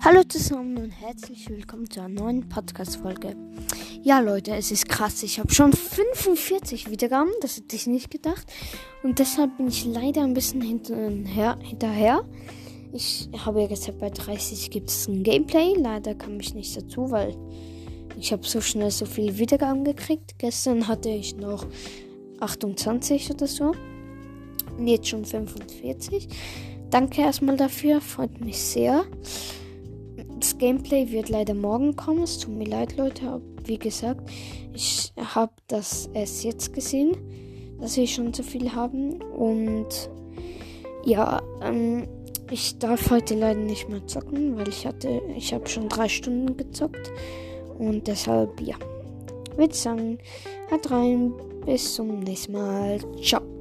Hallo zusammen und herzlich willkommen zu einer neuen Podcast-Folge. Ja, Leute, es ist krass. Ich habe schon 45 Wiedergaben. Das hätte ich nicht gedacht. Und deshalb bin ich leider ein bisschen hinterher. hinterher. Ich habe ja gesagt, bei 30 gibt es ein Gameplay. Leider kam ich nicht dazu, weil ich habe so schnell so viele Wiedergaben gekriegt. Gestern hatte ich noch 28 oder so. Und jetzt schon 45. Danke erstmal dafür, freut mich sehr. Gameplay wird leider morgen kommen. Es tut mir leid, Leute. Wie gesagt, ich habe das erst jetzt gesehen, dass wir schon so viel haben. Und ja, ähm, ich darf heute leider nicht mehr zocken, weil ich hatte, ich habe schon drei Stunden gezockt. Und deshalb, ja. Würde sagen, hat rein. Bis zum nächsten Mal. Ciao.